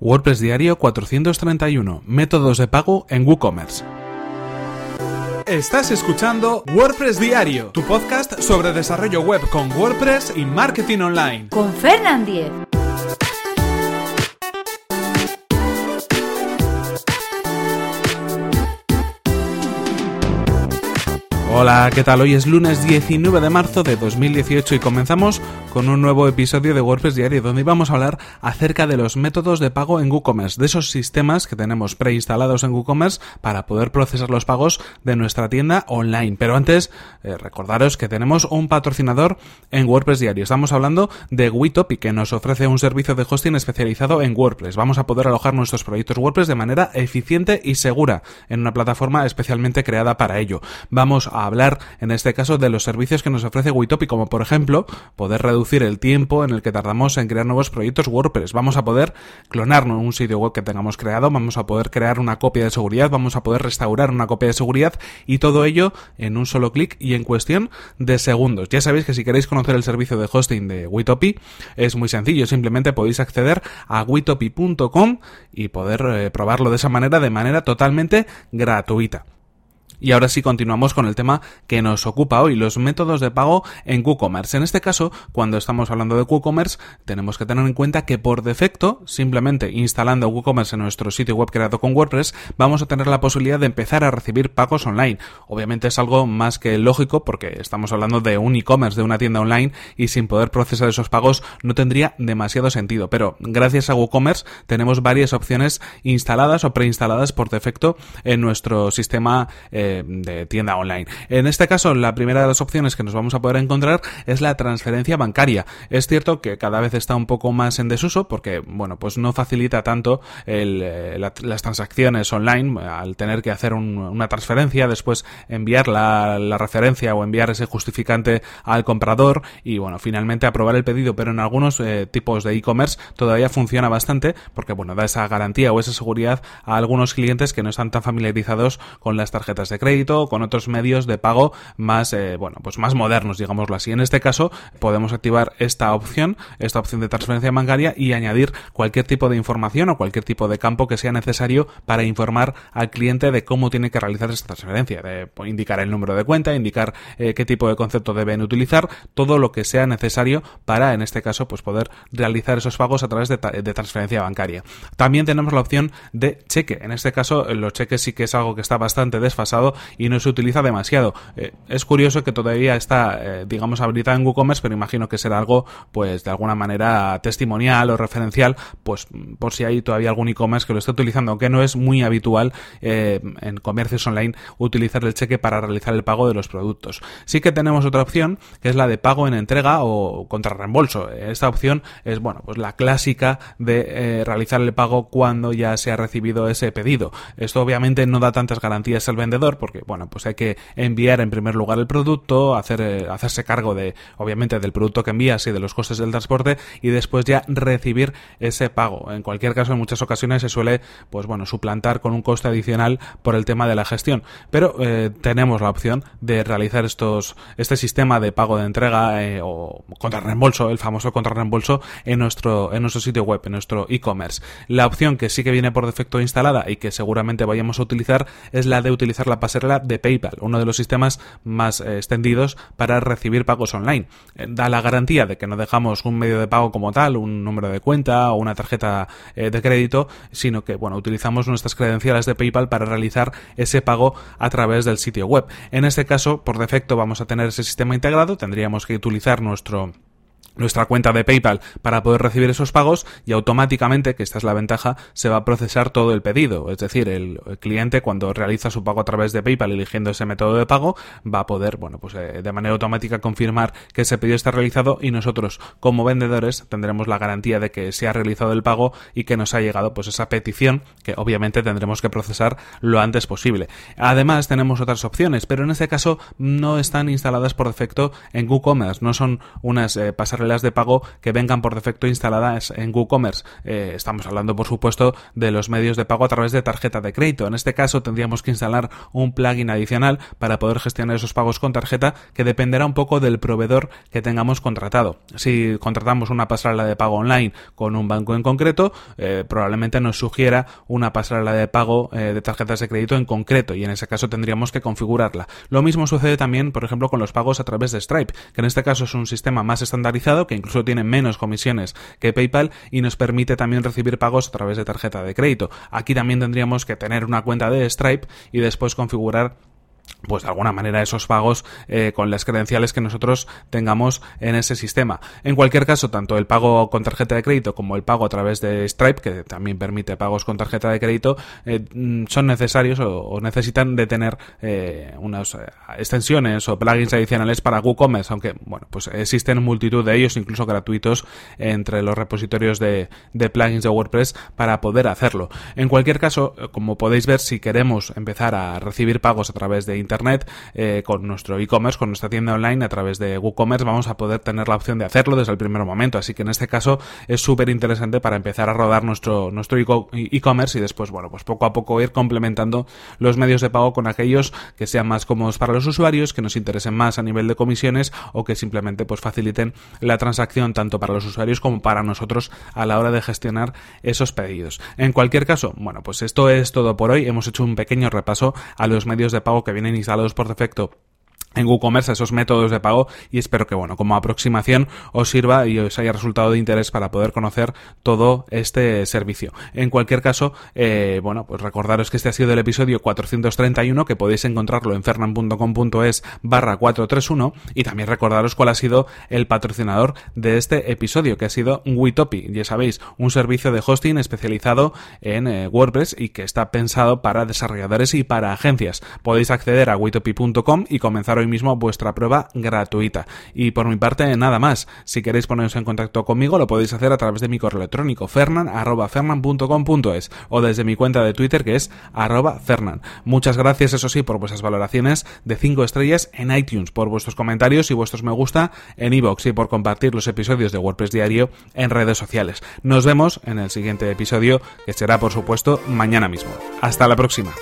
WordPress Diario 431. Métodos de pago en WooCommerce. Estás escuchando WordPress Diario, tu podcast sobre desarrollo web con WordPress y marketing online. Con Fernand Diez. Hola, ¿qué tal? Hoy es lunes 19 de marzo de 2018 y comenzamos con un nuevo episodio de WordPress Diario donde vamos a hablar acerca de los métodos de pago en WooCommerce, de esos sistemas que tenemos preinstalados en WooCommerce para poder procesar los pagos de nuestra tienda online. Pero antes, eh, recordaros que tenemos un patrocinador en WordPress Diario. Estamos hablando de Witopi que nos ofrece un servicio de hosting especializado en WordPress. Vamos a poder alojar nuestros proyectos WordPress de manera eficiente y segura en una plataforma especialmente creada para ello. Vamos a hablar en este caso de los servicios que nos ofrece Witopi, como por ejemplo poder reducir el tiempo en el que tardamos en crear nuevos proyectos WordPress. Vamos a poder clonarnos un sitio web que tengamos creado, vamos a poder crear una copia de seguridad, vamos a poder restaurar una copia de seguridad y todo ello en un solo clic y en cuestión de segundos. Ya sabéis que si queréis conocer el servicio de hosting de Witopi es muy sencillo, simplemente podéis acceder a witopi.com y poder eh, probarlo de esa manera de manera totalmente gratuita. Y ahora sí continuamos con el tema que nos ocupa hoy, los métodos de pago en WooCommerce. En este caso, cuando estamos hablando de WooCommerce, tenemos que tener en cuenta que por defecto, simplemente instalando WooCommerce en nuestro sitio web creado con WordPress, vamos a tener la posibilidad de empezar a recibir pagos online. Obviamente es algo más que lógico porque estamos hablando de un e-commerce, de una tienda online y sin poder procesar esos pagos no tendría demasiado sentido. Pero gracias a WooCommerce tenemos varias opciones instaladas o preinstaladas por defecto en nuestro sistema eh, de, tienda online. En este caso, la primera de las opciones que nos vamos a poder encontrar es la transferencia bancaria. Es cierto que cada vez está un poco más en desuso porque, bueno, pues no facilita tanto eh, las transacciones online al tener que hacer una transferencia, después enviar la, referencia o enviar ese justificante al comprador y, bueno, finalmente aprobar el pedido. Pero en algunos eh, tipos de e-commerce todavía funciona bastante porque, bueno, da esa garantía o esa seguridad a algunos clientes que no están tan familiarizados con las tarjetas de crédito con otros medios de pago más, eh, bueno, pues más modernos, digámoslo así. En este caso, podemos activar esta opción, esta opción de transferencia bancaria y añadir cualquier tipo de información o cualquier tipo de campo que sea necesario para informar al cliente de cómo tiene que realizar esta transferencia, de indicar el número de cuenta, indicar eh, qué tipo de concepto deben utilizar, todo lo que sea necesario para, en este caso, pues poder realizar esos pagos a través de, de transferencia bancaria. También tenemos la opción de cheque. En este caso, los cheques sí que es algo que está bastante desfasado y no se utiliza demasiado. Eh, es curioso que todavía está, eh, digamos, habilitada en WooCommerce, pero imagino que será algo, pues, de alguna manera testimonial o referencial, pues, por si hay todavía algún e-commerce que lo esté utilizando, aunque no es muy habitual eh, en comercios online utilizar el cheque para realizar el pago de los productos. Sí que tenemos otra opción, que es la de pago en entrega o contra reembolso. Esta opción es, bueno, pues la clásica de realizar el pago cuando ya se ha recibido ese pedido. Esto obviamente no da tantas garantías al vendedor, porque bueno, pues hay que enviar en primer lugar el producto, hacer, eh, hacerse cargo de, obviamente, del producto que envías y de los costes del transporte y después ya recibir ese pago. En cualquier caso, en muchas ocasiones se suele, pues bueno, suplantar con un coste adicional por el tema de la gestión. Pero eh, tenemos la opción de realizar estos, este sistema de pago de entrega eh, o contra reembolso, el famoso contra reembolso en nuestro, en nuestro sitio web, en nuestro e-commerce. La opción que sí que viene por defecto instalada y que seguramente vayamos a utilizar es la de utilizar la pasarela de PayPal, uno de los sistemas más eh, extendidos para recibir pagos online. Eh, da la garantía de que no dejamos un medio de pago como tal, un número de cuenta o una tarjeta eh, de crédito, sino que bueno, utilizamos nuestras credenciales de PayPal para realizar ese pago a través del sitio web. En este caso, por defecto vamos a tener ese sistema integrado, tendríamos que utilizar nuestro nuestra cuenta de PayPal para poder recibir esos pagos y automáticamente, que esta es la ventaja, se va a procesar todo el pedido. Es decir, el, cliente cuando realiza su pago a través de PayPal eligiendo ese método de pago va a poder, bueno, pues eh, de manera automática confirmar que ese pedido está realizado y nosotros como vendedores tendremos la garantía de que se ha realizado el pago y que nos ha llegado pues esa petición que obviamente tendremos que procesar lo antes posible. Además tenemos otras opciones, pero en este caso no están instaladas por defecto en WooCommerce, no son unas eh, pasarelas de pago que vengan por defecto instaladas en WooCommerce. Eh, estamos hablando, por supuesto, de los medios de pago a través de tarjeta de crédito. En este caso tendríamos que instalar un plugin adicional para poder gestionar esos pagos con tarjeta que dependerá un poco del proveedor que tengamos contratado. Si contratamos una pasarela de pago online con un banco en concreto, eh, probablemente nos sugiera una pasarela de pago eh, de tarjetas de crédito en concreto y en ese caso tendríamos que configurarla. Lo mismo sucede también, por ejemplo, con los pagos a través de Stripe, que en este caso es un sistema más estandarizado que incluso tiene menos comisiones que PayPal y nos permite también recibir pagos a través de tarjeta de crédito. Aquí también tendríamos que tener una cuenta de Stripe y después configurar pues de alguna manera esos pagos eh, con las credenciales que nosotros tengamos en ese sistema. En cualquier caso, tanto el pago con tarjeta de crédito como el pago a través de Stripe, que también permite pagos con tarjeta de crédito, eh, mm, son necesarios o, necesitan de tener eh, unas extensiones o plugins adicionales para WooCommerce, aunque bueno, pues existen multitud de ellos, incluso gratuitos, entre los repositorios de, de plugins de WordPress para poder hacerlo. En cualquier caso, como podéis ver, si queremos empezar a recibir pagos a través de Internet, eh, con nuestro e-commerce, con nuestra tienda online a través de WooCommerce, vamos a poder tener la opción de hacerlo desde el primer momento. Así que en este caso es súper interesante para empezar a rodar nuestro, nuestro e-commerce y después, bueno, pues poco a poco ir complementando los medios de pago con aquellos que sean más cómodos para los usuarios, que nos interesen más a nivel de comisiones o que simplemente pues faciliten la transacción tanto para los usuarios como para nosotros a la hora de gestionar esos pedidos. En cualquier caso, bueno, pues esto es todo por hoy. Hemos hecho un pequeño repaso a los medios de pago que instalados por defecto en WooCommerce esos métodos de pago y espero que bueno como aproximación os sirva y os haya resultado de interés para poder conocer todo este servicio. En cualquier caso eh, bueno pues recordaros que este ha sido el episodio 431 que podéis encontrarlo en fernan.com.es barra 431 y también recordaros cuál ha sido el patrocinador de este episodio que ha sido Witopi. Ya sabéis un servicio de hosting especializado en eh, WordPress y que está pensado para desarrolladores y para agencias. Podéis acceder a witopi.com y comenzar hoy mismo vuestra prueba gratuita. Y por mi parte, nada más. Si queréis poneros en contacto conmigo, lo podéis hacer a través de mi correo electrónico fernan.fernan.com.es o desde mi cuenta de Twitter que es arroba fernan. Muchas gracias, eso sí, por vuestras valoraciones de 5 estrellas en iTunes, por vuestros comentarios y vuestros me gusta en iVoox y por compartir los episodios de WordPress Diario en redes sociales. Nos vemos en el siguiente episodio, que será, por supuesto, mañana mismo. Hasta la próxima.